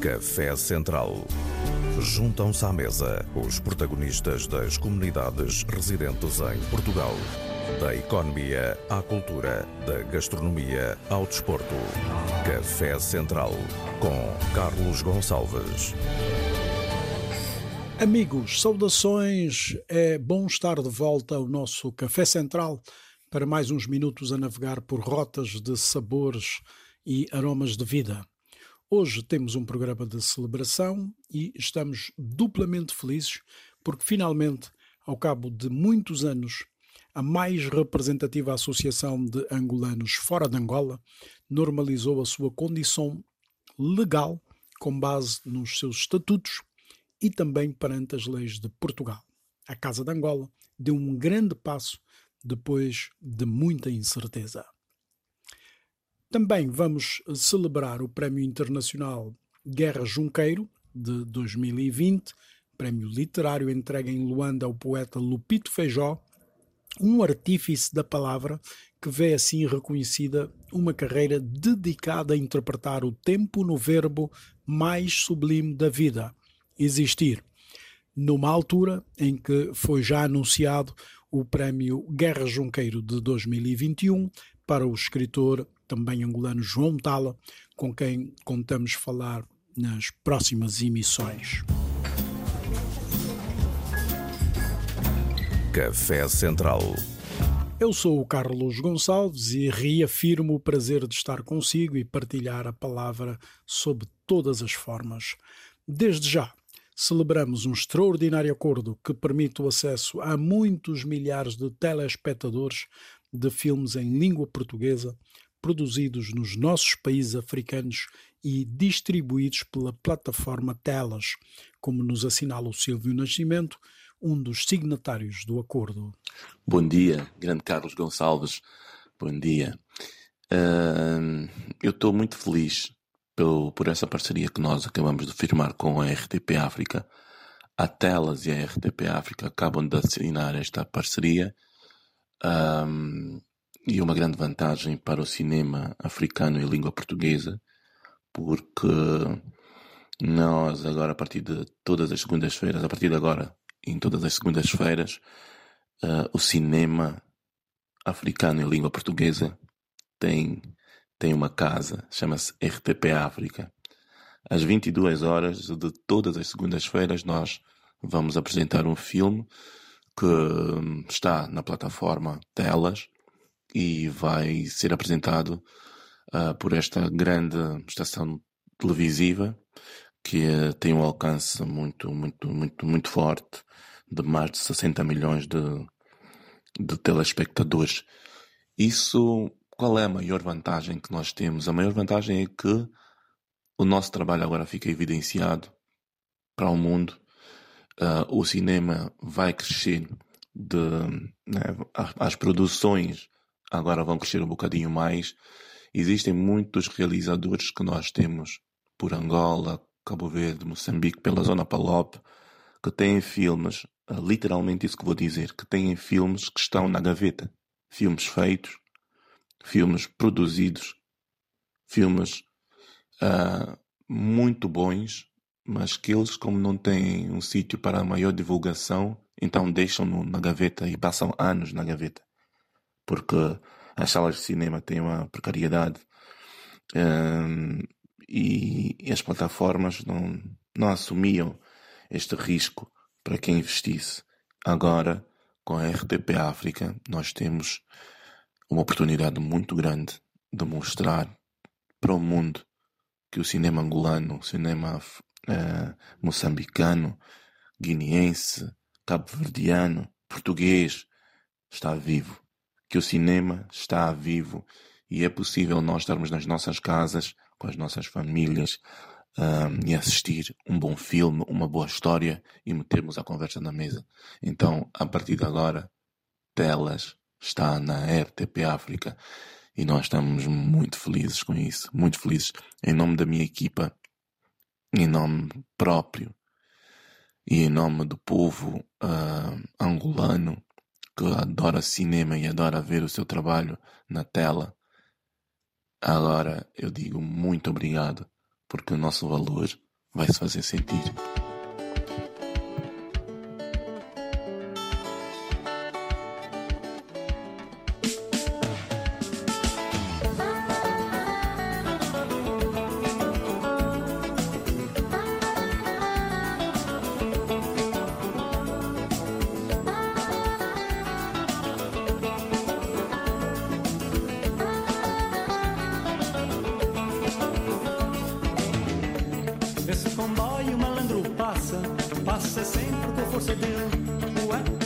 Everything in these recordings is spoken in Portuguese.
Café Central. Juntam-se à mesa os protagonistas das comunidades residentes em Portugal. Da economia à cultura, da gastronomia ao desporto. Café Central com Carlos Gonçalves. Amigos, saudações. É bom estar de volta ao nosso Café Central para mais uns minutos a navegar por rotas de sabores e aromas de vida. Hoje temos um programa de celebração e estamos duplamente felizes porque finalmente, ao cabo de muitos anos, a mais representativa associação de angolanos fora de Angola normalizou a sua condição legal com base nos seus estatutos e também perante as leis de Portugal. A Casa de Angola deu um grande passo depois de muita incerteza. Também vamos celebrar o Prémio Internacional Guerra Junqueiro de 2020, prémio literário entregue em Luanda ao poeta Lupito Feijó, um artífice da palavra que vê assim reconhecida uma carreira dedicada a interpretar o tempo no verbo mais sublime da vida, existir, numa altura em que foi já anunciado o prémio Guerra Junqueiro de 2021 para o escritor também angolano João Tala, com quem contamos falar nas próximas emissões. Café Central. Eu sou o Carlos Gonçalves e reafirmo o prazer de estar consigo e partilhar a palavra sob todas as formas. Desde já, celebramos um extraordinário acordo que permite o acesso a muitos milhares de telespectadores de filmes em língua portuguesa produzidos nos nossos países africanos e distribuídos pela plataforma Telas, como nos assinala o Silvio Nascimento, um dos signatários do acordo. Bom dia, grande Carlos Gonçalves. Bom dia. Uh, eu estou muito feliz pelo, por essa parceria que nós acabamos de firmar com a RTP África. A Telas e a RTP África acabam de assinar esta parceria e uma grande vantagem para o cinema africano em língua portuguesa, porque nós agora a partir de todas as segundas-feiras, a partir de agora, em todas as segundas-feiras, uh, o cinema africano em língua portuguesa tem tem uma casa, chama-se RTP África. Às 22 horas de todas as segundas-feiras nós vamos apresentar um filme que está na plataforma Telas e vai ser apresentado uh, por esta grande estação televisiva que uh, tem um alcance muito, muito, muito, muito forte de mais de 60 milhões de, de telespectadores. Isso qual é a maior vantagem que nós temos? A maior vantagem é que o nosso trabalho agora fica evidenciado para o mundo. Uh, o cinema vai crescer, de, né, as produções agora vão crescer um bocadinho mais. Existem muitos realizadores que nós temos por Angola, Cabo Verde, Moçambique, pela zona Palop, que têm filmes, uh, literalmente isso que vou dizer, que têm filmes que estão na gaveta. Filmes feitos, filmes produzidos, filmes uh, muito bons, mas que eles, como não têm um sítio para maior divulgação, então deixam-no na gaveta e passam anos na gaveta. Porque as salas de cinema têm uma precariedade um, e, e as plataformas não, não assumiam este risco para quem investisse. Agora, com a RTP África, nós temos uma oportunidade muito grande de mostrar para o mundo que o cinema angolano, o cinema uh, moçambicano, guineense, cabo-verdiano, português está vivo. Que o cinema está vivo e é possível nós estarmos nas nossas casas, com as nossas famílias, um, e assistir um bom filme, uma boa história e metermos a conversa na mesa. Então, a partir de agora, telas, está na RTP África e nós estamos muito felizes com isso, muito felizes. Em nome da minha equipa, em nome próprio e em nome do povo uh, angolano que adora cinema e adora ver o seu trabalho na tela. Agora eu digo muito obrigado porque o nosso valor vai se fazer sentir. Você sempre com força for ué.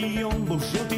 Marion Beaujolais.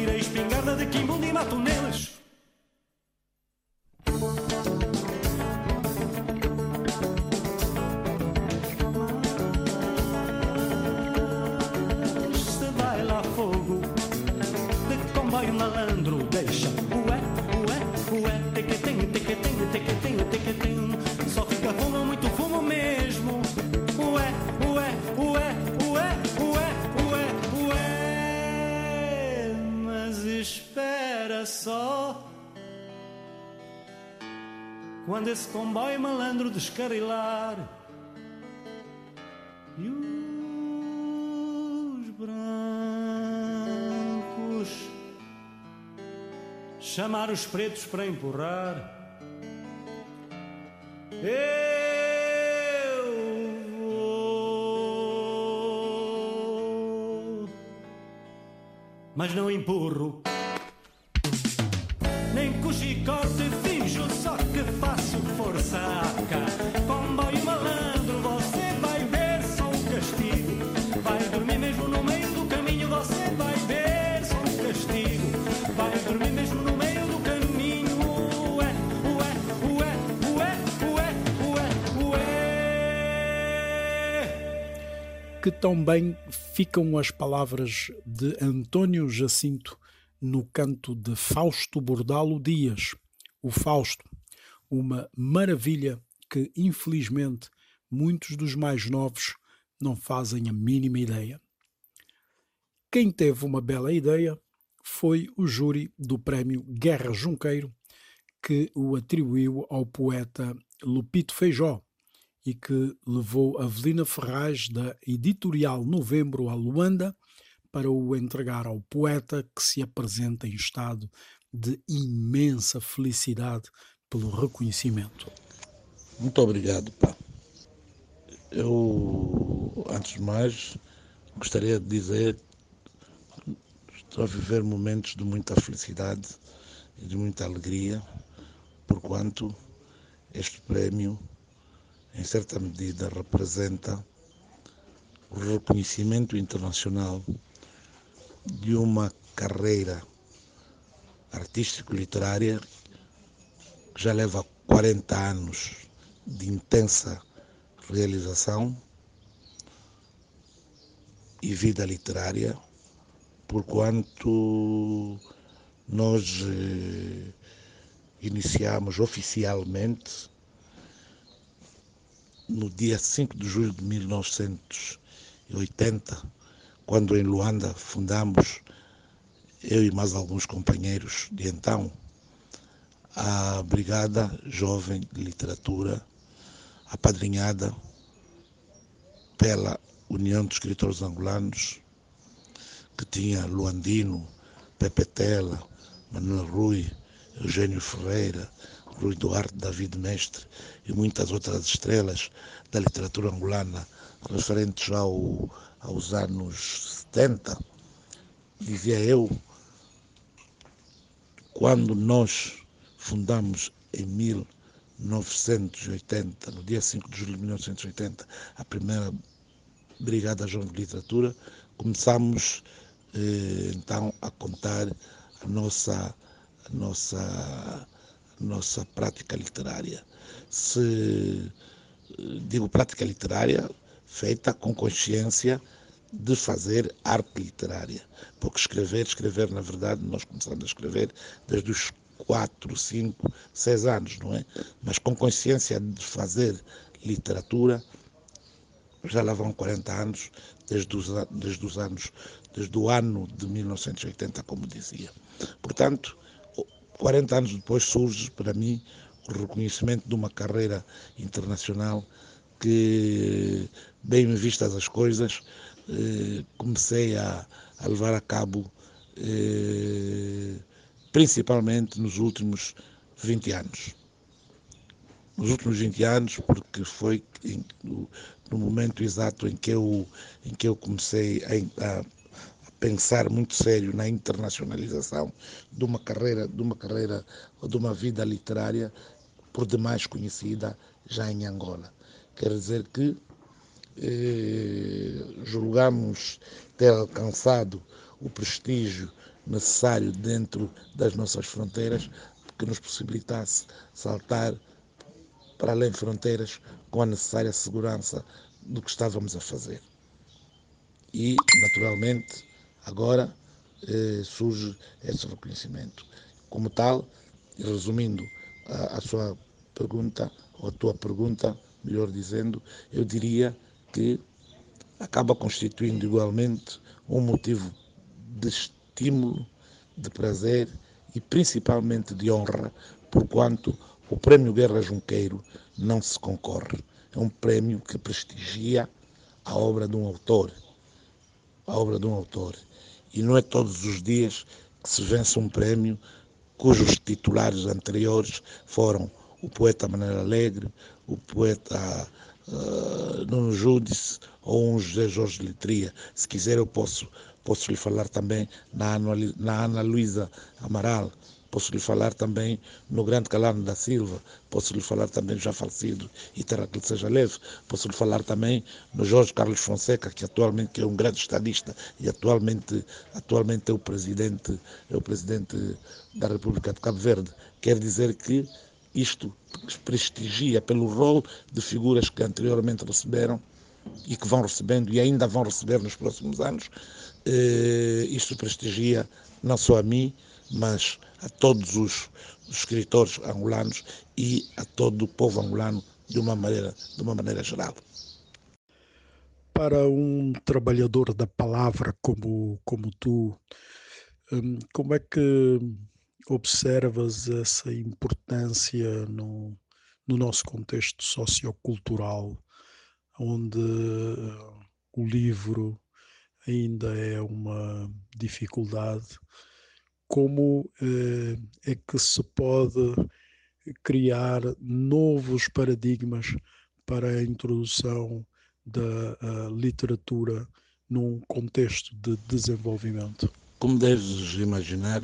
Descarrilar e os brancos chamar os pretos para empurrar. Eu vou, mas não empurro. Que tão bem ficam as palavras de António Jacinto no canto de Fausto Bordalo Dias, o Fausto, uma maravilha que infelizmente muitos dos mais novos não fazem a mínima ideia. Quem teve uma bela ideia foi o júri do prémio Guerra Junqueiro, que o atribuiu ao poeta Lupito Feijó e que levou Avelina Ferraz da editorial Novembro a Luanda para o entregar ao poeta que se apresenta em estado de imensa felicidade pelo reconhecimento. Muito obrigado, pá. Eu antes de mais, gostaria de dizer que estou a viver momentos de muita felicidade e de muita alegria, porquanto este prémio, em certa medida, representa o reconhecimento internacional de uma carreira artístico-literária que já leva 40 anos de intensa realização e vida literária, porquanto nós eh, iniciamos oficialmente no dia 5 de julho de 1980, quando em Luanda fundamos, eu e mais alguns companheiros de então, a Brigada Jovem de Literatura, apadrinhada pela União de Escritores Angolanos, que tinha Luandino, Pepe Tela, Manuel Rui, Eugênio Ferreira, Rui Duarte, David Mestre e muitas outras estrelas da literatura angolana referentes ao, aos anos 70, dizia eu, quando nós fundamos em 1980, no dia 5 de julho de 1980, a primeira Brigada Jovem de Literatura, começamos eh, então a contar a nossa, a nossa, nossa prática literária. Se digo prática literária, feita com consciência de fazer arte literária. Porque escrever, escrever, na verdade, nós começamos a escrever desde os 4, 5, 6 anos, não é? Mas com consciência de fazer literatura, já lá vão 40 anos, desde os, desde os anos, desde o ano de 1980, como dizia. Portanto, 40 anos depois surge para mim o reconhecimento de uma carreira internacional que, bem vistas as coisas, eh, comecei a, a, levar a cabo eh, principalmente nos últimos 20 anos. Nos últimos 20 anos, porque foi no, no, momento exato em que eu, em que eu comecei a, a pensar muito sério na internacionalização de uma carreira, de uma carreira ou de uma vida literária por demais conhecida já em Angola. Quer dizer que eh, julgamos ter alcançado o prestígio necessário dentro das nossas fronteiras que nos possibilitasse saltar para além fronteiras com a necessária segurança do que estávamos a fazer. E, naturalmente, agora eh, surge esse reconhecimento. Como tal, resumindo a, a sua pergunta, ou a tua pergunta, melhor dizendo, eu diria que acaba constituindo igualmente um motivo de estímulo, de prazer e principalmente de honra, porquanto o Prémio Guerra Junqueiro não se concorre. É um prémio que prestigia a obra de um autor. A obra de um autor. E não é todos os dias que se vence um prémio cujos titulares anteriores foram o poeta Manuel Alegre, o poeta uh, Nuno Júdice ou um José Jorge Letria. Se quiser eu posso Posso lhe falar também na, na Ana Luísa Amaral, posso lhe falar também no grande Calano da Silva, posso lhe falar também já falecido Itara que seja leve, posso lhe falar também no Jorge Carlos Fonseca, que atualmente é um grande estadista e atualmente, atualmente é o presidente, é o presidente da República de Cabo Verde. Quer dizer que isto prestigia pelo rol de figuras que anteriormente receberam e que vão recebendo e ainda vão receber nos próximos anos, eh, isto prestigia não só a mim, mas a todos os, escritores angolanos e a todo o povo angolano de uma maneira, de uma maneira geral. Para um trabalhador da palavra como, como tu, hum, como é que observas essa importância no, no nosso contexto sociocultural, onde o livro ainda é uma dificuldade. Como eh, é que se pode criar novos paradigmas para a introdução da literatura num contexto de desenvolvimento? Como deves imaginar,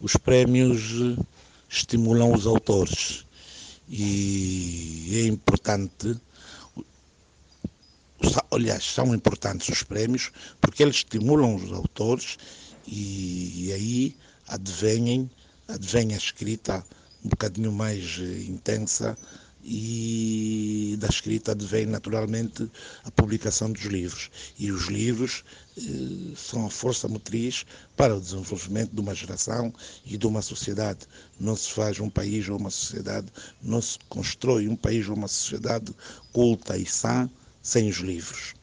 os prémios estimulam os autores e é importante aliás, são importantes os prémios porque eles estimulam os autores e aí advenhem, advém a escrita um bocadinho mais eh, intensa e da escrita advém naturalmente a publicação dos livros. E os livros eh, são a força motriz para o desenvolvimento de uma geração e de uma sociedade. Não se faz um país ou uma sociedade, não se constrói um país ou uma sociedade culta e sã sem os livros.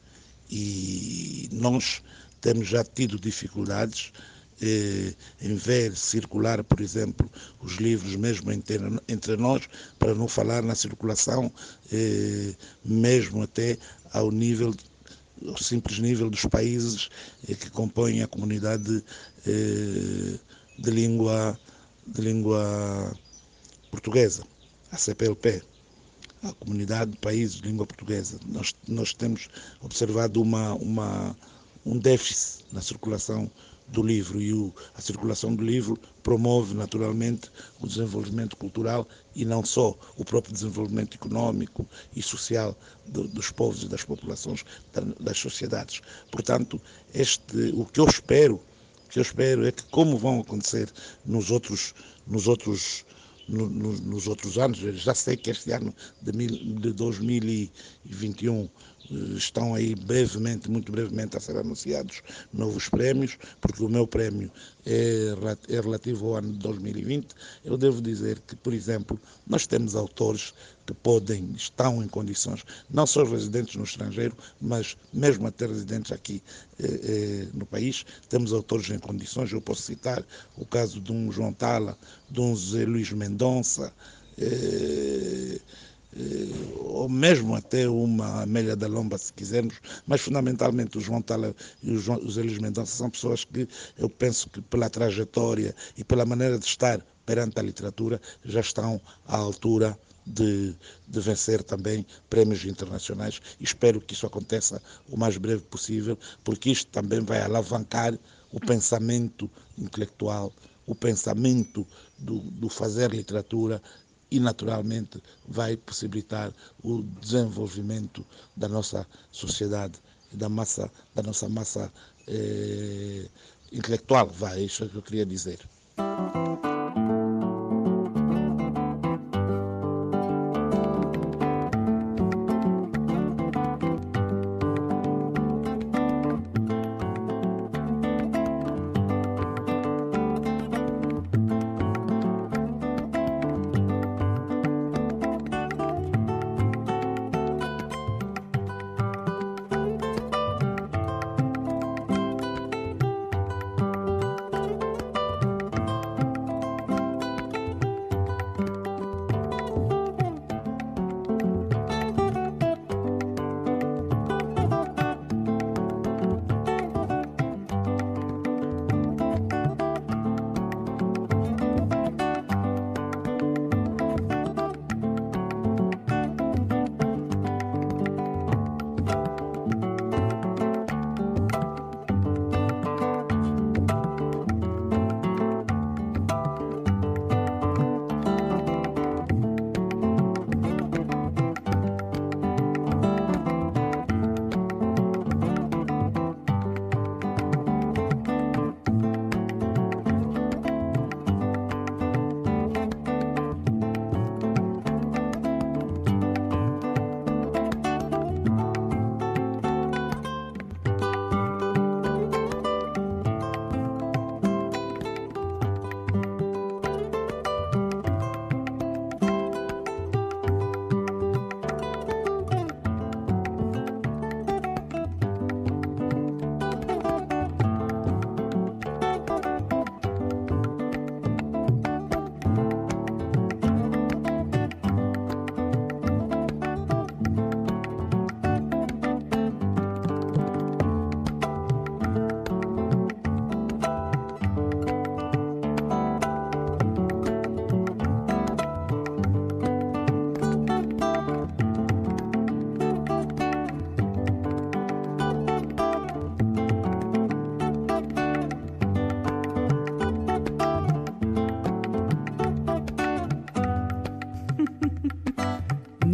E nós temos já tido dificuldades eh, em ver circular, por exemplo, os livros mesmo entre, entre nós, para não falar na circulação, eh, mesmo até ao nível, ao simples nível dos países eh, que compõem a comunidade eh, de língua de língua portuguesa, a CPLP a comunidade de países de língua portuguesa. Nós, nós temos observado uma, uma, um déficit na circulação do livro e o, a circulação do livro promove naturalmente o desenvolvimento cultural e não só o próprio desenvolvimento econômico e social do, dos povos e das populações da, das sociedades. Portanto, este, o que eu espero, o que eu espero é que como vão acontecer nos outros nos outros no, no, nos outros anos, já sei que este ano de, mil, de 2021 estão aí brevemente, muito brevemente a ser anunciados novos prémios, porque o meu prémio é, é relativo ao ano de 2020. Eu devo dizer que, por exemplo, nós temos autores que podem, estão em condições, não só residentes no estrangeiro, mas mesmo até residentes aqui eh, eh, no país, temos autores em condições. Eu posso citar o caso de um João Tala, de um José Luís Mendonça, eh, ou mesmo até uma Amélia da Lomba, se quisermos, mas fundamentalmente o João Tala e o Luís Mendonça são pessoas que eu penso que pela trajetória e pela maneira de estar perante a literatura já estão à altura de, de, vencer também prémios internacionais. Espero que isso aconteça o mais breve possível, porque isto também vai alavancar o pensamento intelectual, o pensamento do, do fazer literatura e, naturalmente, vai possibilitar o desenvolvimento da nossa sociedade da, massa, da nossa massa eh, intelectual. Vai, isso é o que eu queria dizer.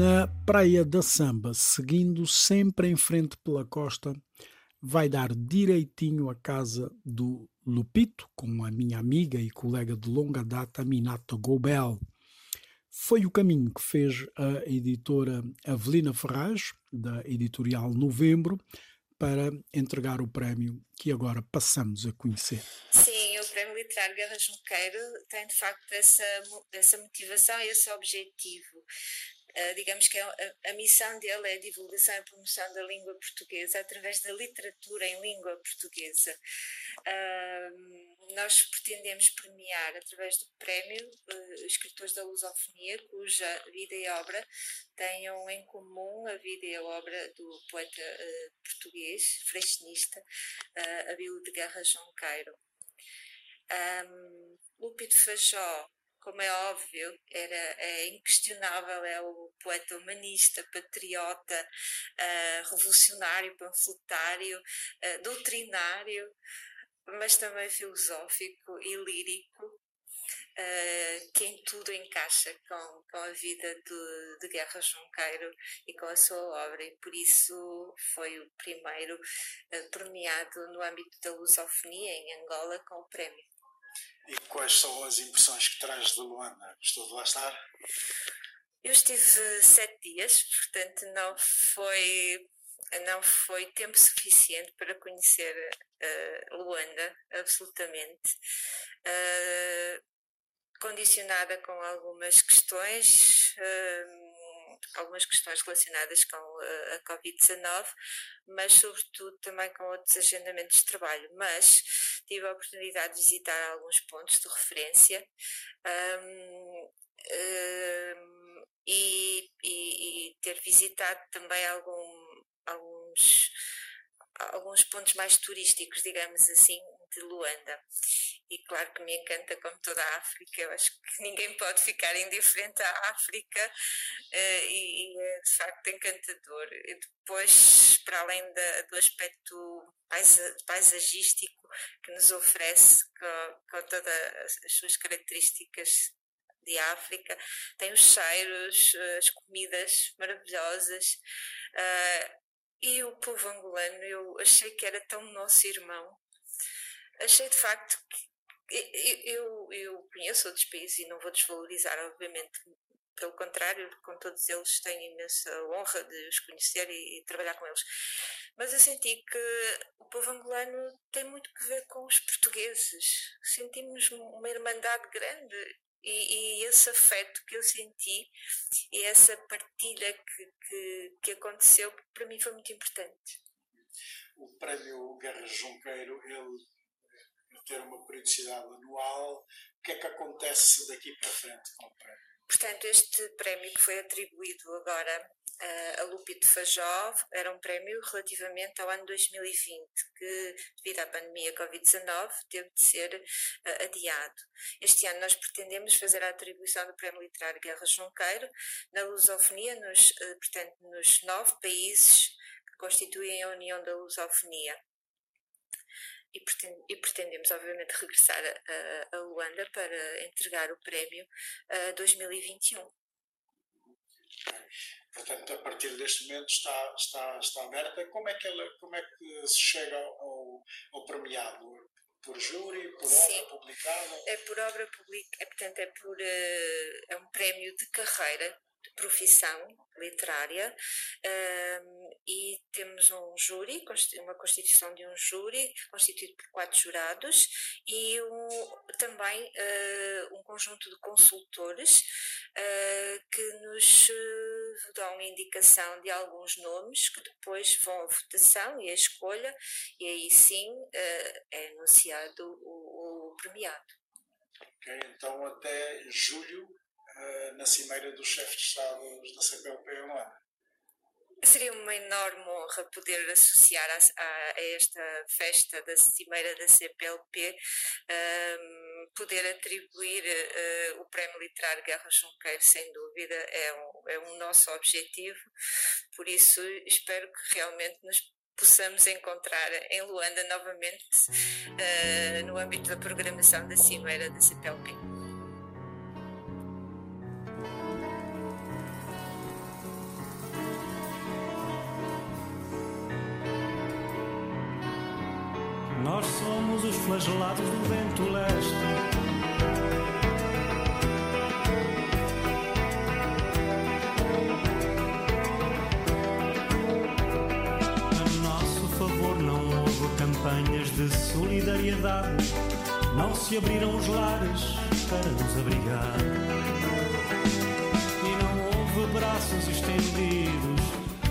Na Praia da Samba, seguindo sempre em frente pela costa, vai dar direitinho à casa do Lupito, com a minha amiga e colega de longa data, Minato Gobel. Foi o caminho que fez a editora Avelina Ferraz, da editorial Novembro, para entregar o prémio que agora passamos a conhecer. Sim, o Prémio Literário Guerra Junqueiro tem de facto essa, essa motivação e esse objetivo Uh, digamos que a, é a, a, missão dele é a divulgação e promoção da língua portuguesa através da literatura em língua portuguesa. Uh, nós pretendemos premiar, através do prémio, uh, escritores da lusofonia cuja vida e obra tenham em comum a vida e a obra do poeta português, freixinista, Abílio de Guerra Junqueiro. Um, Lúpido Fajó como é óbvio, era, é inquestionável, é o poeta humanista, patriota, uh, revolucionário, panfletário, uh, doutrinário, mas também filosófico e lírico, uh, que em tudo encaixa com, com a vida de, de Guerra Junqueiro e com a sua obra, e por isso foi o primeiro premiado no âmbito da lusofonia em Angola com o prémio. E quais são as impressões que traz de Luanda? Estou de lá estar? Eu estive sete dias, portanto não foi não foi tempo suficiente para conhecer uh, Luanda, absolutamente. Uh, condicionada com algumas questões, uh, algumas questões relacionadas com uh, a Covid-19, mas sobretudo também com outros agendamentos de trabalho. Mas tive a oportunidade de visitar alguns pontos de referência um, um, e, e, e, ter visitado também algum, alguns, alguns pontos mais turísticos, digamos assim, de Luanda. E claro que me encanta como toda a África, eu acho que ninguém pode ficar indiferente à África uh, e, é de facto encantador. E depois, para além da, do aspecto paisagístico que nos oferece com, com todas as suas características de África, tem os cheiros, as comidas maravilhosas. Uh, e o povo angolano, eu achei que era tão nosso irmão achei de facto que eu, eu conheço outros países e não vou desvalorizar, obviamente, pelo contrário, com todos eles tenho imensa honra de os conhecer e, e, trabalhar com eles. Mas eu senti que o povo angolano tem muito que ver com os portugueses. Sentimos uma irmandade grande e, e esse afeto que eu senti e essa partilha que, que, que aconteceu, para mim foi muito importante. O prémio Guerra Junqueiro, ele ter uma periodicidade anual. O que é que acontece daqui para frente com o prémio? Portanto, este prémio que foi atribuído agora uh, a Lupito Fajó era um prémio relativamente ao ano 2020, que, devido à pandemia Covid-19, teve de ser uh, adiado. Este ano nós pretendemos fazer a atribuição do Prémio Literário Guerra Junqueiro na lusofonia, nos, uh, portanto, nos nove países que constituem a União da Lusofonia e, pretendemos, obviamente, regressar a, a, Luanda para entregar o prémio a 2021. Portanto, a partir deste momento está, está, está aberta. Como é que, ela, como é que se chega ao, ao premiado? Por júri, por Sim, obra publicada? É por obra publicada, é, portanto, é, por, uh, é um prémio de carreira profissão literária e temos um júri, uma constituição de um júri constituído por quatro jurados e um, também uh, um conjunto de consultores uh, que nos uh, dão indicação de alguns nomes que depois vão à votação e à escolha e aí sim é anunciado o, o premiado. Ok, então até julho na cimeira dos chefes de Estado da CPLP em Luanda. Seria uma enorme honra poder associar a, a, a esta festa da Cimeira da CPLP, um, ehm, poder atribuir uh, o Prémio Literário Guerra Junqueiro, sem dúvida, é um, é um nosso objetivo, por isso espero que realmente nos possamos encontrar em Luanda novamente uh, no âmbito da programação da Cimeira da CPLP. Somos os flagelados do vento leste. A nosso favor não houve campanhas de solidariedade. Não se abriram os lares para nos abrigar. E não houve braços estendidos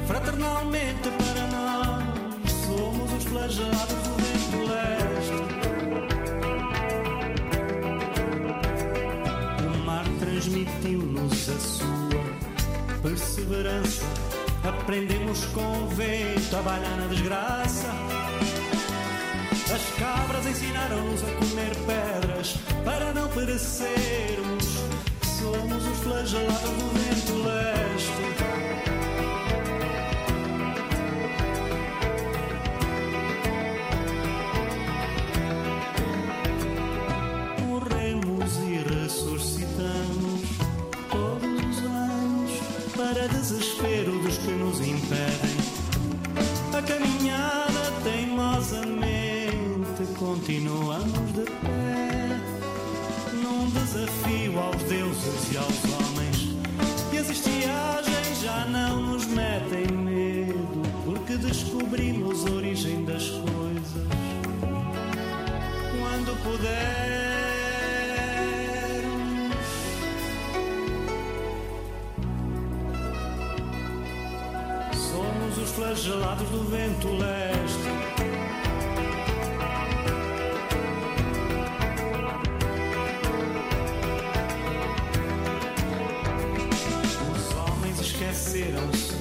fraternalmente para nós. Somos os flagelados do perseverança. Aprendemos com o vento a balhar na desgraça. As cabras ensinaram-nos a comer pedras para não perecermos. Somos os flagelados do vento leste. Continuamos esqueceram-se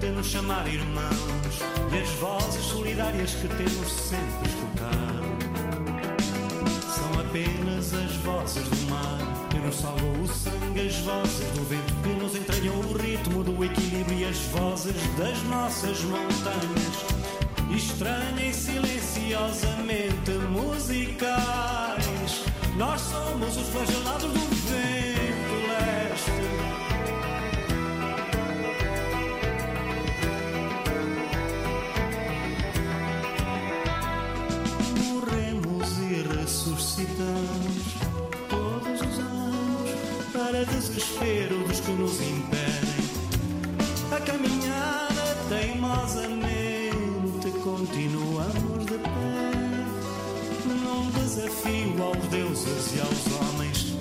de nos chamar irmãos e as vozes solidárias que temos sempre escutado são apenas as vozes do mar que nos salvou o sangue, as vozes do vento que nos entranham o ritmo do equilíbrio e as vozes das nossas montanhas. Estranha e silenciosamente musicais, nós somos os flagelados do para desespero dos que nos impedem a caminhada teimosamente continuamos de pé num desafio aos deuses e aos homens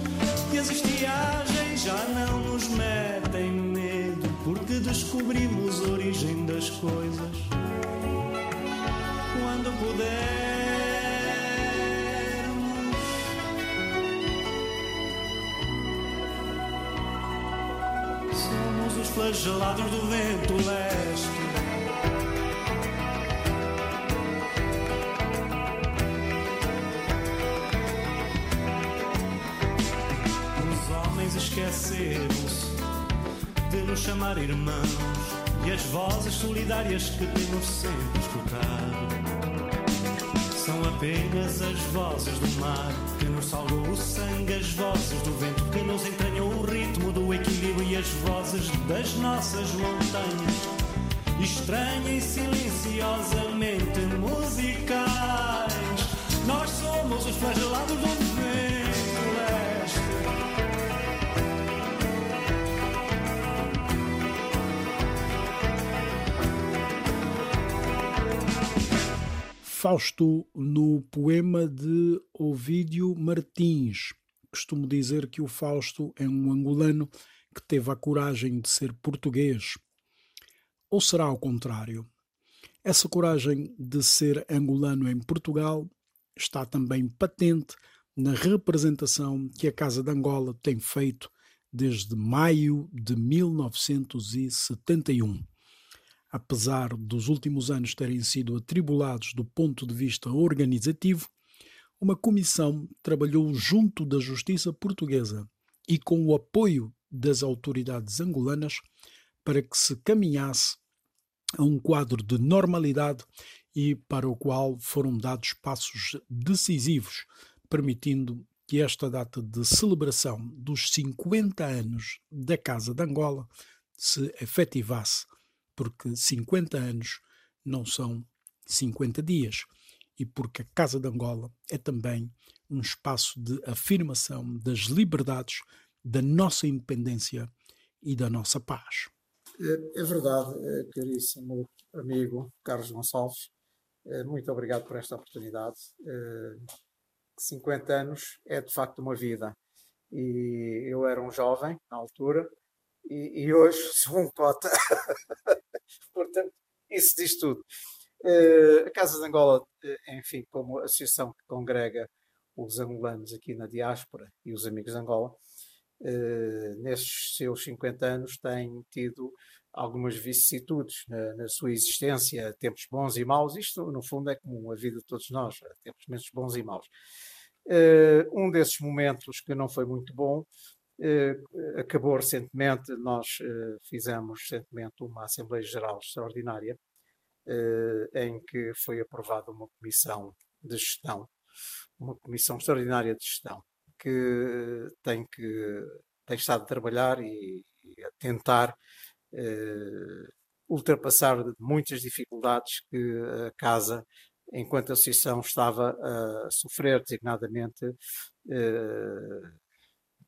e as estiagens já não nos metem medo porque descobrimos a origem das coisas quando pudermos. Os flagelados do vento leste. Os homens esqueceram-se de nos chamar irmãos e as vozes solidárias que temos sempre escutado são apenas as vozes do mar que nos salvou o sangue, as vozes do vento que nos entranhou as vozes das nossas montanhas. Estranha e silenciosamente musicais, nós somos os flagelados do vento leste. Fausto no poema de Ovídio Martins. Costumo dizer que o Fausto é um angolano que teve a coragem de ser português. Ou será ao contrário? Essa coragem de ser angolano em Portugal está também patente na representação que a Casa de Angola tem feito desde maio de 1971 apesar dos últimos anos terem sido atribulados do ponto de vista organizativo, uma comissão trabalhou junto da justiça portuguesa e com o apoio das autoridades angolanas para que se caminhasse a um quadro de normalidade e para o qual foram dados passos decisivos, permitindo que esta data de celebração dos 50 anos da Casa de Angola se efetivasse porque 50 anos não são 50 dias. e porque a Casa de Angola é também um espaço de afirmação das liberdades, da nossa independência e da nossa paz. É, é verdade, é, caríssimo amigo Carlos Gonçalves. É, muito obrigado por esta oportunidade. 50 anos é de facto uma vida. E eu era um jovem na altura e, e hoje sou um cota. Portanto, isso diz tudo. a Casa de Angola, enfim, como associação que congrega os angolanos aqui na diáspora e os amigos de Angola, uh, nestes seus 50 anos tem tido algumas vicissitudes na, na, sua existência, tempos bons e maus. Isto, no fundo, é como a vida de todos nós, tempos menos bons e maus. Uh, um desses momentos que não foi muito bom uh, acabou recentemente. Nós uh, fizemos recentemente uma Assembleia Geral Extraordinária em que foi aprovada uma comissão de gestão uma comissão extraordinária de gestão que tem que tem estado a trabalhar e, e a tentar eh, ultrapassar muitas dificuldades que a casa, enquanto associação, estava a sofrer, designadamente. Eh,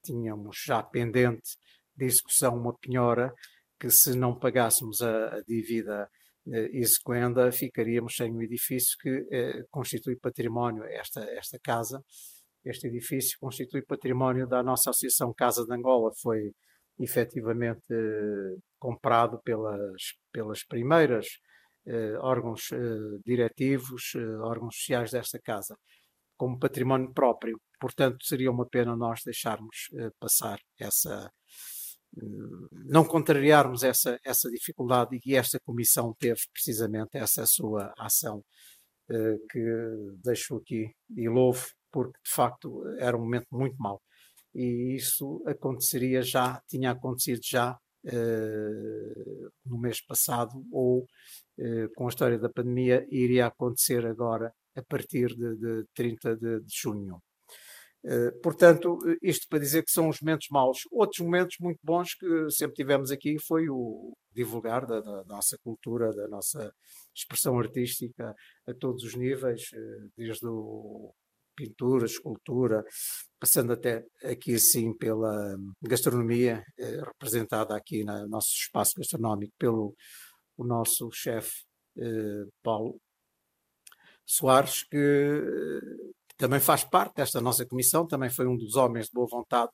tínhamos já pendente de execução uma penhora que se não pagássemos a, a dívida e sequenda ficaríamos sem um edifício que eh, constitui património, esta, esta casa, este edifício constitui património da nossa Associação Casa de Angola, foi efetivamente eh, comprado pelas, pelas primeiras eh, órgãos eh, diretivos, eh, órgãos sociais desta casa, como património próprio. Portanto, seria uma pena nós deixarmos eh, passar essa, não contrariarmos essa, essa dificuldade e esta comissão teve precisamente essa sua ação eh, que deixo aqui e louvo porque de facto era um momento muito mau e isso aconteceria já, tinha acontecido já eh, no mês passado ou eh, com a história da pandemia iria acontecer agora a partir de, de 30 de, de junho. Eh, portanto, isto para dizer que são os momentos maus. Outros momentos muito bons que sempre tivemos aqui foi o divulgar da, da nossa cultura, da nossa expressão artística a todos os níveis, desde o pintura, escultura, passando até aqui assim pela gastronomia, eh, representada aqui no nosso espaço gastronómico pelo o nosso chefe Paulo Soares, que também faz parte desta nossa comissão, também foi um dos homens de boa vontade,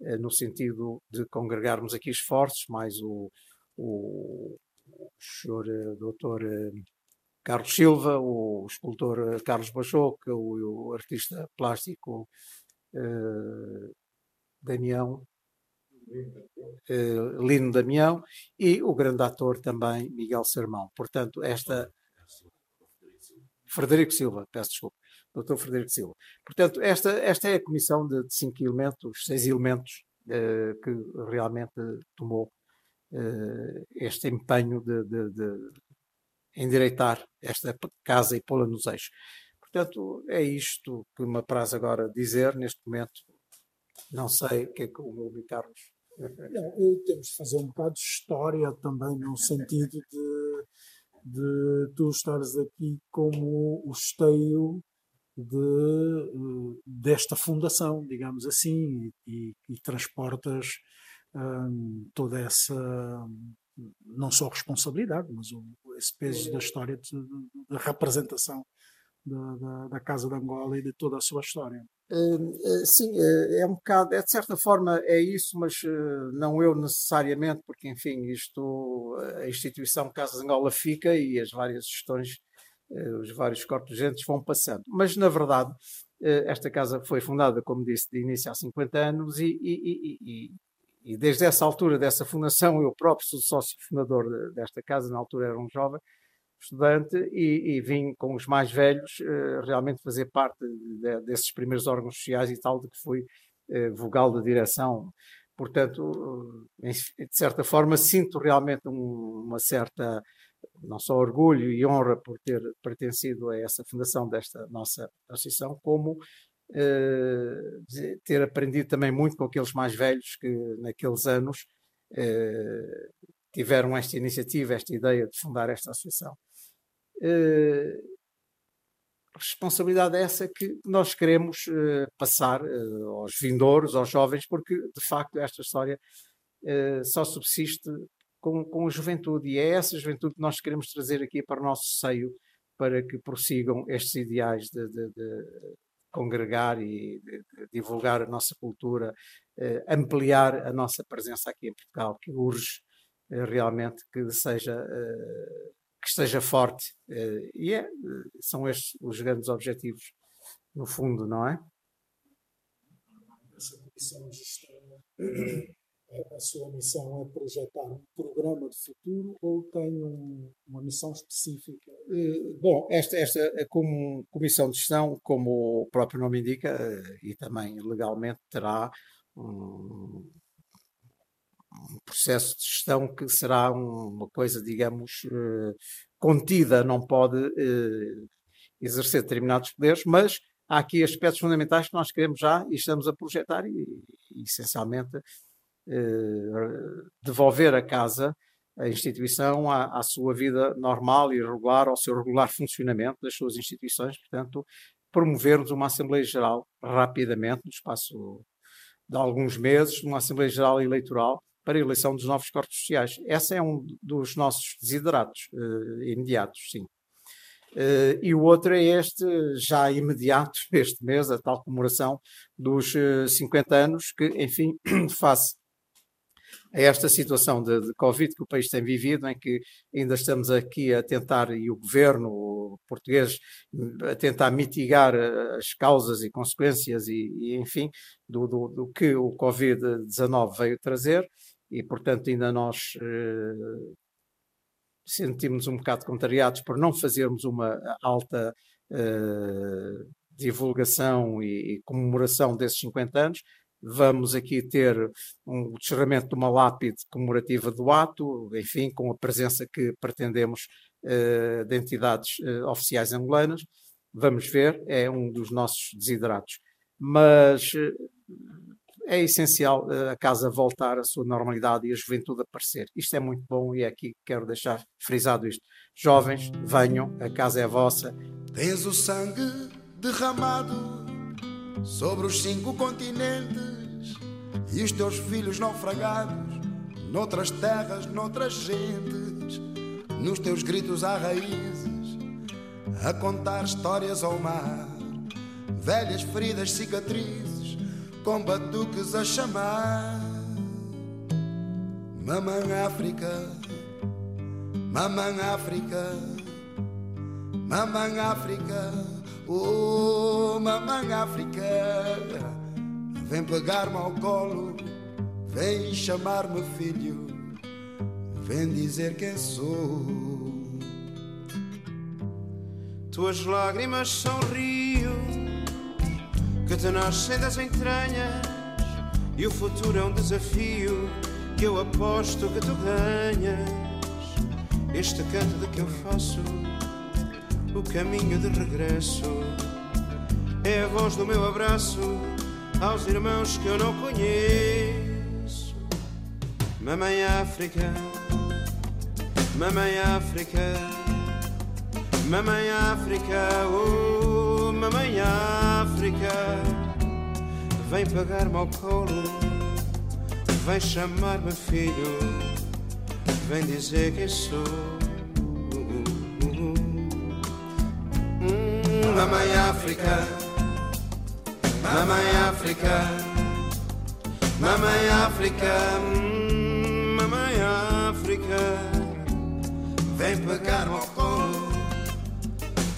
eh, no sentido de congregarmos aqui esforços, mais o, o, senhor eh, doutor eh, Carlos Silva, o escultor Carlos Bachoca, o, o artista plástico uh, Damião, uh, Lino Damião e o grande ator também Miguel Sermão. Portanto, esta. Frederico Silva, peço desculpa. Dr. Frederico Silva. Portanto, esta, esta é a comissão de, de cinco elementos, seis elementos, uh, que realmente tomou este empenho de, de, de, endireitar esta casa e pô-la nos eixos. Portanto, é isto que me apraz agora dizer neste momento. Não sei o que é que o meu amigo Carlos. Não, temos de fazer um bocado de história também, no sentido de, de tu estares aqui como o esteio de, desta fundação, digamos assim, e, e transportas hum, toda essa, não só responsabilidade, mas o, esse peso da história, da representação da, da, da, Casa de Angola e de toda a sua história. Uh, uh, sim, uh, é um bocado, é, de certa forma é isso, mas não eu necessariamente, porque enfim, isto, a instituição Casa de Angola fica e as várias gestões eh, os vários corpos gentes vão passando. Mas, na verdade, eh, esta casa foi fundada, como disse, de início há 50 anos e, e, e, e desde essa altura, dessa fundação, eu próprio sou sócio fundador desta casa, na altura era um jovem estudante e, e vim com os mais velhos eh, realmente fazer parte de, desses primeiros órgãos sociais e tal, de que fui vogal da direção. Portanto, de certa forma, sinto realmente uma certa não só orgulho e honra por ter pertencido a essa fundação desta nossa associação, como eh, ter aprendido também muito com aqueles mais velhos que naqueles anos eh, tiveram esta iniciativa, esta ideia de fundar esta associação. Eh, responsabilidade é essa que nós queremos uh, passar uh, aos vindouros, aos jovens, porque de facto esta história uh, só subsiste com, com a juventude e é essa juventude que nós queremos trazer aqui para o nosso seio para que prossigam estes ideais de, de, de congregar e divulgar a nossa cultura, ampliar a nossa presença aqui em Portugal, que urge realmente que seja que esteja forte. Eh, e é, são estes os grandes objetivos, no fundo, não é? Essa comissão eh, a sua missão é projetar um programa de futuro ou tem um, uma missão específica? Eh, bom, esta, esta como comissão de gestão, como o próprio nome indica, e também legalmente terá um, um processo de gestão que será uma coisa, digamos, eh, contida, não pode eh, exercer determinados poderes, mas há aqui aspectos fundamentais que nós queremos já e estamos a projetar e, essencialmente, eh, devolver a casa, a instituição, à, à, sua vida normal e regular, ao seu regular funcionamento das suas instituições, portanto, promovermos uma Assembleia Geral rapidamente, no espaço de alguns meses, uma Assembleia Geral Eleitoral, para a eleição dos novos corpos sociais. Esse é um dos nossos desideratos uh, imediatos, sim. Uh, e o outro é este, já imediato, este mês, a tal comemoração dos uh, eh, 50 anos, que, enfim, face a esta situação de, de, Covid que o país tem vivido, em que ainda estamos aqui a tentar, e o governo português, a tentar mitigar as causas e consequências, e, e enfim, do, do, do, que o Covid-19 veio trazer, e, portanto, ainda nós eh, sentimos um bocado contrariados por não fazermos uma alta eh, divulgação e, comemoração desses 50 anos. Vamos aqui ter um descerramento de uma lápide comemorativa do ato, enfim, com a presença que pretendemos eh, de entidades eh, oficiais angolanas. Vamos ver, é um dos nossos desideratos. Mas eh, é essencial a casa voltar à sua normalidade e a juventude aparecer. Isto é muito bom e é aqui que quero deixar frisado isto. Jovens, venham, a casa é vossa. Tens o sangue derramado sobre os cinco continentes e os teus filhos naufragados noutras terras, noutras gentes, nos teus gritos há raízes, a contar histórias ao mar, velhas feridas, cicatrizes com batuques a chamar. Mamãe África, Mamãe África, Mamãe África, oh Mamãe África, vem pegar-me ao colo, vem chamar-me filho, vem dizer quem sou. Tuas lágrimas são rio que te nascem das entranhas e o futuro é um desafio que eu aposto que tu ganhas. Este canto de que eu faço o caminho de regresso é a voz do meu abraço aos irmãos que eu não conheço. Mamãe África, Mamãe África, Mamãe África, oh Mamãe África. Vem pagar-me ao colo, vem chamar-me filho, vem dizer quem sou. Mamãe África, mamãe África, mamãe África, hum, mamãe África, vem pagar-me ao colo,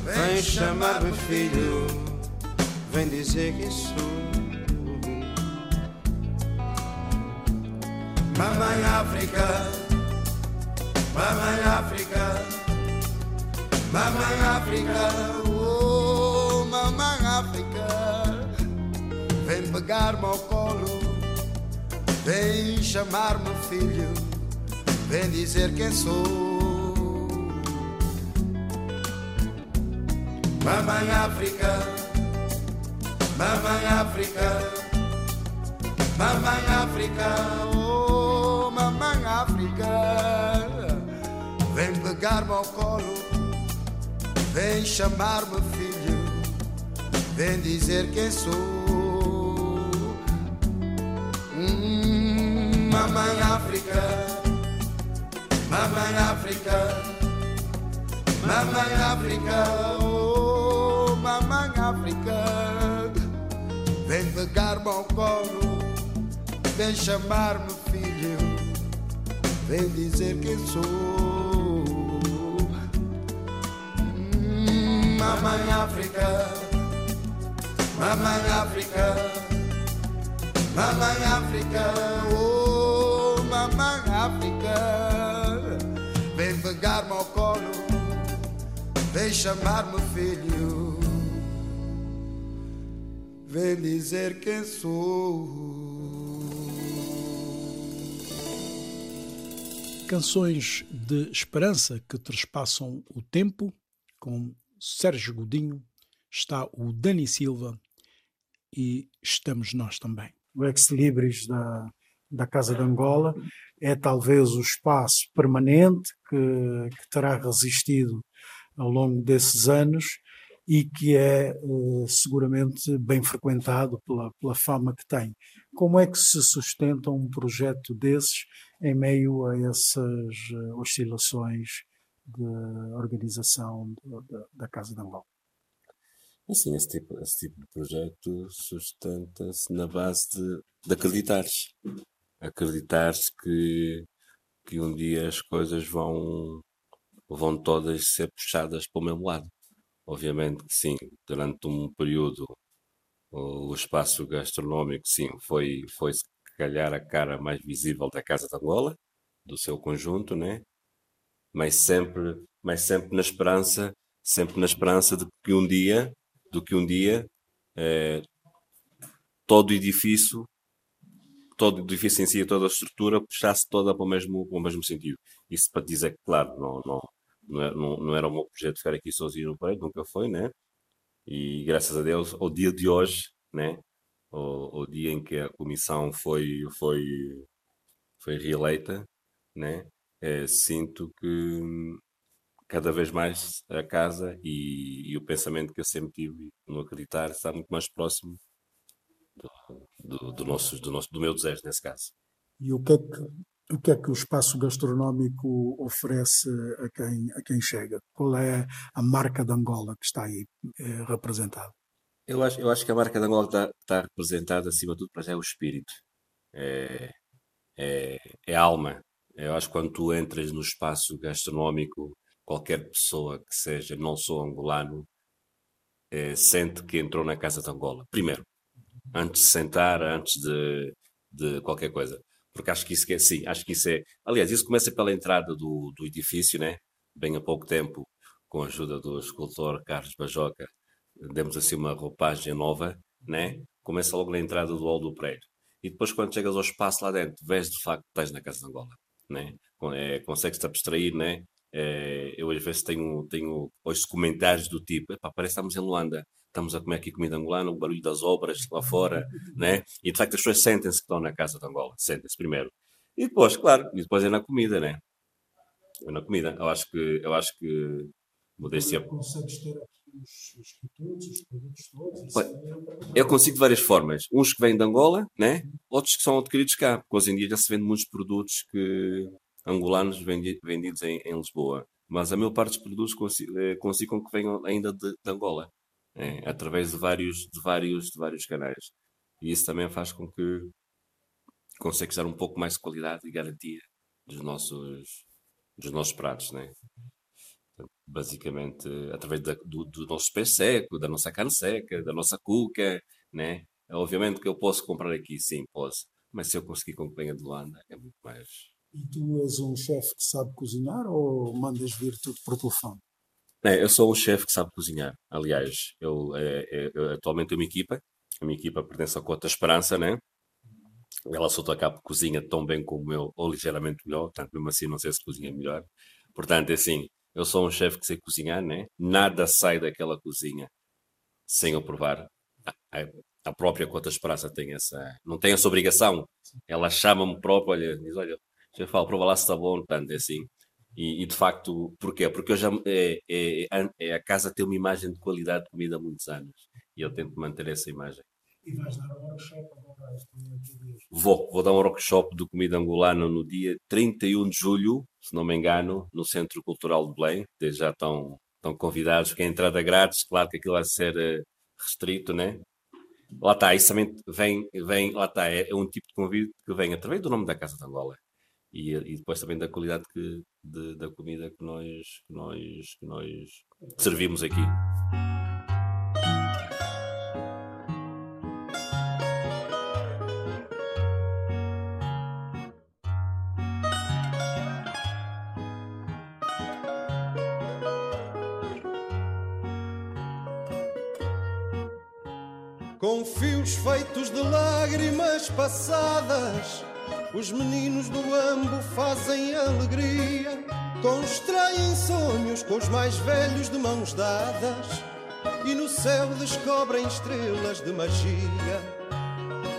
vem chamar-me filho. Vem dizer que sou. Mamãe África, Mamãe África, Mamãe África, pegar-me ao colo, vem chamar-me filho, vem dizer quem sou. Mamãe África. Mamãe África, Mamãe África, oh Mamãe África, vem pegar-me ao colo, vem chamar-me filho, vem dizer quem sou. Mamãe África, mamãe África, mamãe África, oh, mamãe África, vem pegar-me ao colo, vem chamar-me filho, vem dizer quem sou. Hum, mamãe África. Mamãe África, Mamãe África, oh Mamãe África, vem pegar-me ao colo, vem chamar-me filho, vem dizer quem sou. Canções de esperança que trespassam o tempo, com Sérgio Godinho, está o Dani Silva e estamos nós também. O Ex Libris da, da Casa de Angola é talvez o espaço permanente que, que terá resistido ao longo desses anos e que é uh, seguramente bem frequentado pela, pela fama que tem. Como é que se sustenta um projeto desses em meio a essas uh, oscilações de organização de, da Casa de Angola? Assim, esse tipo, esse tipo de projeto sustenta-se na base de, de acreditares. Acreditares que, que um dia as coisas vão, vão todas ser puxadas para o mesmo lado. Obviamente que sim, durante um período o, espaço gastronómico, sim, foi, foi se calhar a cara mais visível da Casa de Angola, do seu conjunto, né? Mas sempre, mas sempre na esperança, sempre na esperança de que um dia do que um dia eh, todo o edifício, todo o edifício em si, toda a estrutura puxasse toda para o mesmo, para o mesmo sentido. Isso para dizer que, claro, não, não, não, não, não era o meu projeto ficar aqui sozinho no prédio, nunca foi, né? E graças a Deus, ao dia de hoje, né? O, o dia em que a comissão foi, foi, foi reeleita, né? É, sinto que cada vez mais a casa e, e, o pensamento que eu sempre tive no acreditar está muito mais próximo do, do, nosso, do, nosso, do meu desejo, nesse caso. E o que é que, o que, é que o espaço gastronómico oferece a quem, a quem chega? Qual é a marca de Angola que está aí é, representada? Eu acho, eu acho que a marca de Angola está, está representada, acima de tudo, para já é o espírito. É, é, é a alma. Eu acho que quando tu entras no espaço gastronómico qualquer pessoa que seja não sou angolano é, sente que entrou na casa de Angola. Primeiro, antes de sentar, antes de, de qualquer coisa. Porque acho que isso é, sim, acho que isso é. Aliás, isso começa pela entrada do, do edifício, né? Bem há pouco tempo, com a ajuda do escultor Carlos Bajoca, demos assim uma roupagem nova, né? Começa logo na entrada do hall do prédio. E depois, quando chegas ao espaço lá dentro, vês de facto que estás na casa de Angola, né? É, consegues-te abstrair, né? É, eu às vezes tenho, tenho hoje comentários do tipo, parece que estamos em Luanda, estamos a comer aqui comida angolana, o barulho das obras lá fora, né? E de facto as pessoas sentem-se que estão na casa de Angola, sentem-se primeiro. E depois, claro, e depois é na comida, né? É na comida. Eu acho que, eu acho que modéstia. Consegues ter os, os produtos todos? Eu consigo de várias formas. Uns que vêm de Angola, né? Outros que são adquiridos cá, porque hoje em dia já se vende muitos produtos que angolanos vendidos em, em Lisboa. Mas a maior parte dos produtos consigo, eh, consigo que venham ainda de, de Angola, é, através de vários, de, vários, de vários canais. E isso também faz com que consegues dar um pouco mais de qualidade e garantia dos nossos, dos nossos pratos, né? basicamente através da, do, do, nosso peixe seco, da nossa carne seca, da nossa cuca, né? Obviamente que eu posso comprar aqui, sim, posso, mas se eu conseguir com venha de Luanda, é muito mais, e tu és um chefe que sabe cozinhar ou mandas vir tudo por telefone? É, eu sou um chefe que sabe cozinhar. Aliás, eu, é, é, atualmente tenho uma equipa. A minha equipa pertence à Cota Esperança, né? Ela só toca cozinha tão bem como eu, ou ligeiramente melhor. Portanto, mesmo assim, não sei se cozinha melhor. Portanto, é assim, eu sou um chefe que sei cozinhar, né? Nada sai daquela cozinha sem eu provar. A, a própria Cota Esperança tem essa... Não tem essa obrigação. Ela chama-me próprio, olha, diz, olha, já falo, prova lá se está bom, portanto, é assim. E, e, de facto, porquê? Porque eu já, é, é, é, a casa tem uma imagem de qualidade de comida há muitos anos. e eu tento manter essa imagem. E vais dar um workshop agora? Vou, vou dar um workshop de comida angolana no dia 31 de julho, se não me engano, no Centro Cultural de Belém. Desde já estão, estão convidados, que é entrada grátis, claro que aquilo vai ser eh, restrito, né? Lá está, isso também vem, vem lá está, é, é, um tipo de convite que vem através do nome da Casa de Angola e, e depois também da qualidade que, de, da comida que nós, que nós, que nós servimos aqui. Com fios feitos de lágrimas passadas, os meninos do ambo fazem alegria. Constroem sonhos com os mais velhos de mãos dadas e no céu descobrem estrelas de magia.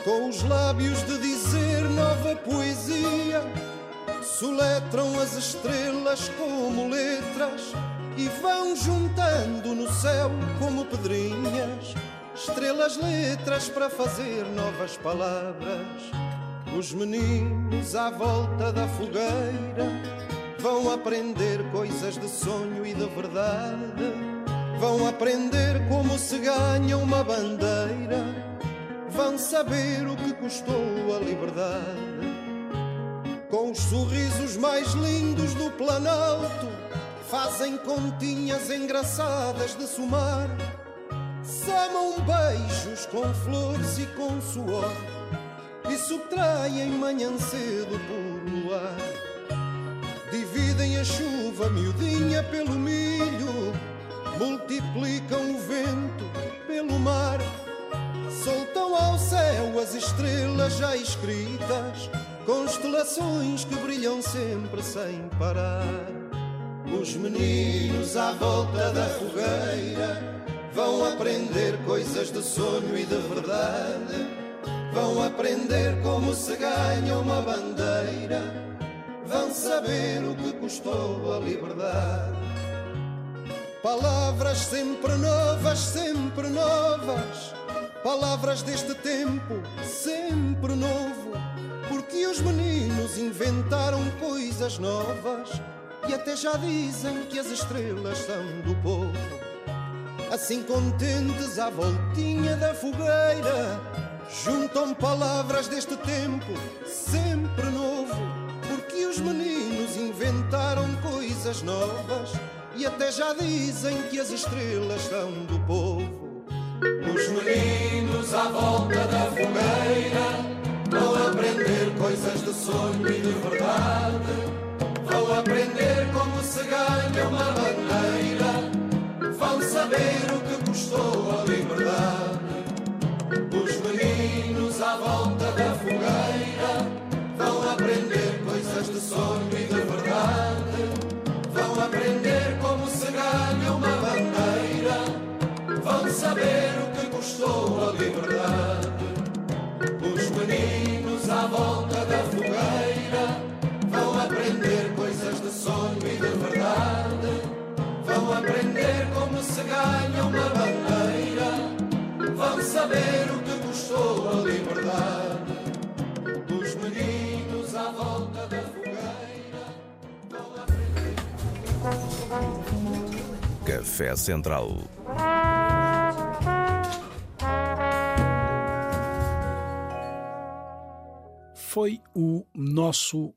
Com os lábios de dizer nova poesia, soletram as estrelas como letras e vão juntando no céu como pedrinhas estrelas, letras para fazer novas palavras. Os meninos à volta da fogueira vão aprender coisas de sonho e de verdade. Vão aprender como se ganha uma bandeira. Vão saber o que custou a liberdade. Com os sorrisos mais lindos do Planalto, fazem continhas engraçadas de somar Samam beijos com flores e com suor E subtraem manhã cedo por luar Dividem a chuva miudinha pelo milho Multiplicam o vento pelo mar. Soltam ao céu as estrelas já escritas Constelações que brilham sempre sem parar. Os meninos à volta da fogueira Vão aprender coisas de sonho e de verdade. Vão aprender como se ganha uma bandeira. Vão saber o que custou a liberdade. Palavras sempre novas, sempre novas. Palavras deste tempo, sempre novo. Porque os meninos inventaram coisas novas e até já dizem que as estrelas são do povo assim contentes à voltinha da fogueira. Juntam palavras deste tempo, sempre novo, porque os meninos inventaram coisas novas e até já dizem que as estrelas são do povo. Os meninos à volta da fogueira vão aprender coisas de sonho e de verdade. Vão aprender como se ganha uma bandeira vão saber o que custou a liberdade. Custou a liberdade. Os meninos à volta da fogueira vão aprender coisas de sonho e de verdade Vão aprender como se ganha uma bandeira. Vão saber o que custou a liberdade. Os meninos à volta da fogueira vão aprender. Café Central. Foi o nosso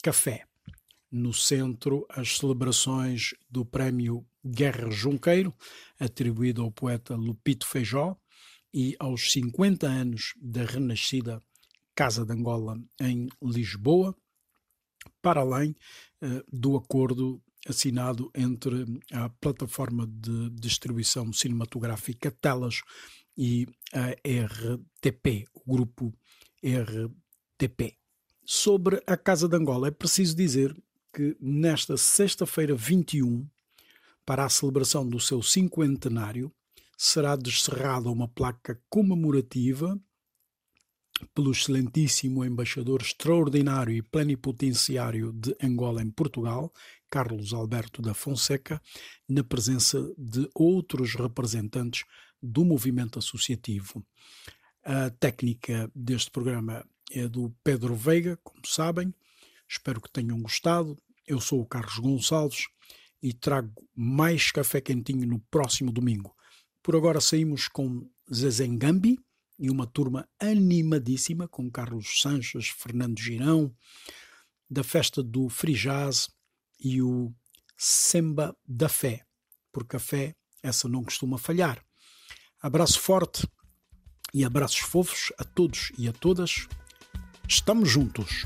café no centro as celebrações do Prémio Guerra Junqueiro, atribuído ao poeta Lupito Feijó, e aos 50 anos da renascida Casa de Angola em Lisboa, para além uh, do acordo assinado entre a plataforma de distribuição cinematográfica Telas e a RTP, o grupo RTP. Sobre a Casa de Angola, é preciso dizer que nesta sexta-feira 21, para a celebração do seu cinquentenário, será descerrada uma placa comemorativa pelo excelentíssimo embaixador extraordinário e plenipotenciário de Angola em Portugal, Carlos Alberto da Fonseca, na presença de outros representantes do movimento associativo. A técnica deste programa é do Pedro Veiga, como sabem. Espero que tenham gostado. Eu sou o Carlos Gonçalves e trago mais café quentinho no próximo domingo. Por agora saímos com Zezengambi e uma turma animadíssima com Carlos Sanches, Fernando Girão, da festa do Free Jazz e o Semba da Fé, porque a fé essa não costuma falhar. Abraço forte e abraços fofos a todos e a todas. Estamos juntos.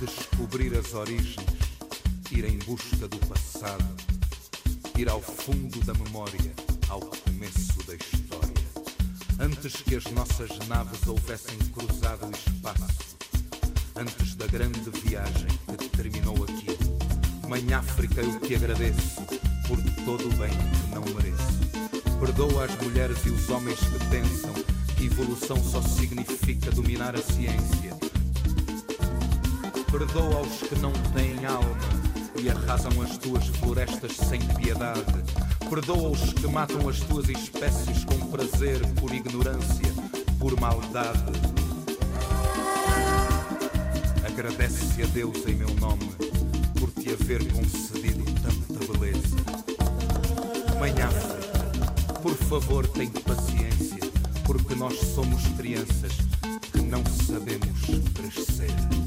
Descobrir as origens, ir em busca do passado, ir ao fundo da memória, ao começo da história. Antes que as nossas naves houvessem cruzado o espaço, antes da grande viagem que terminou aqui. Mãe África, eu te agradeço por todo o bem que não mereço. Perdoa as mulheres e os homens que pensam que evolução só significa dominar a ciência. Perdoa os que não têm alma e arrasam as tuas florestas sem piedade. Perdoa os que matam as tuas espécies com prazer, por ignorância, por maldade. Agradece a Deus em meu nome por te haver concedido tanta beleza. Mãe África, por favor, tem paciência, porque nós somos crianças que não sabemos crescer.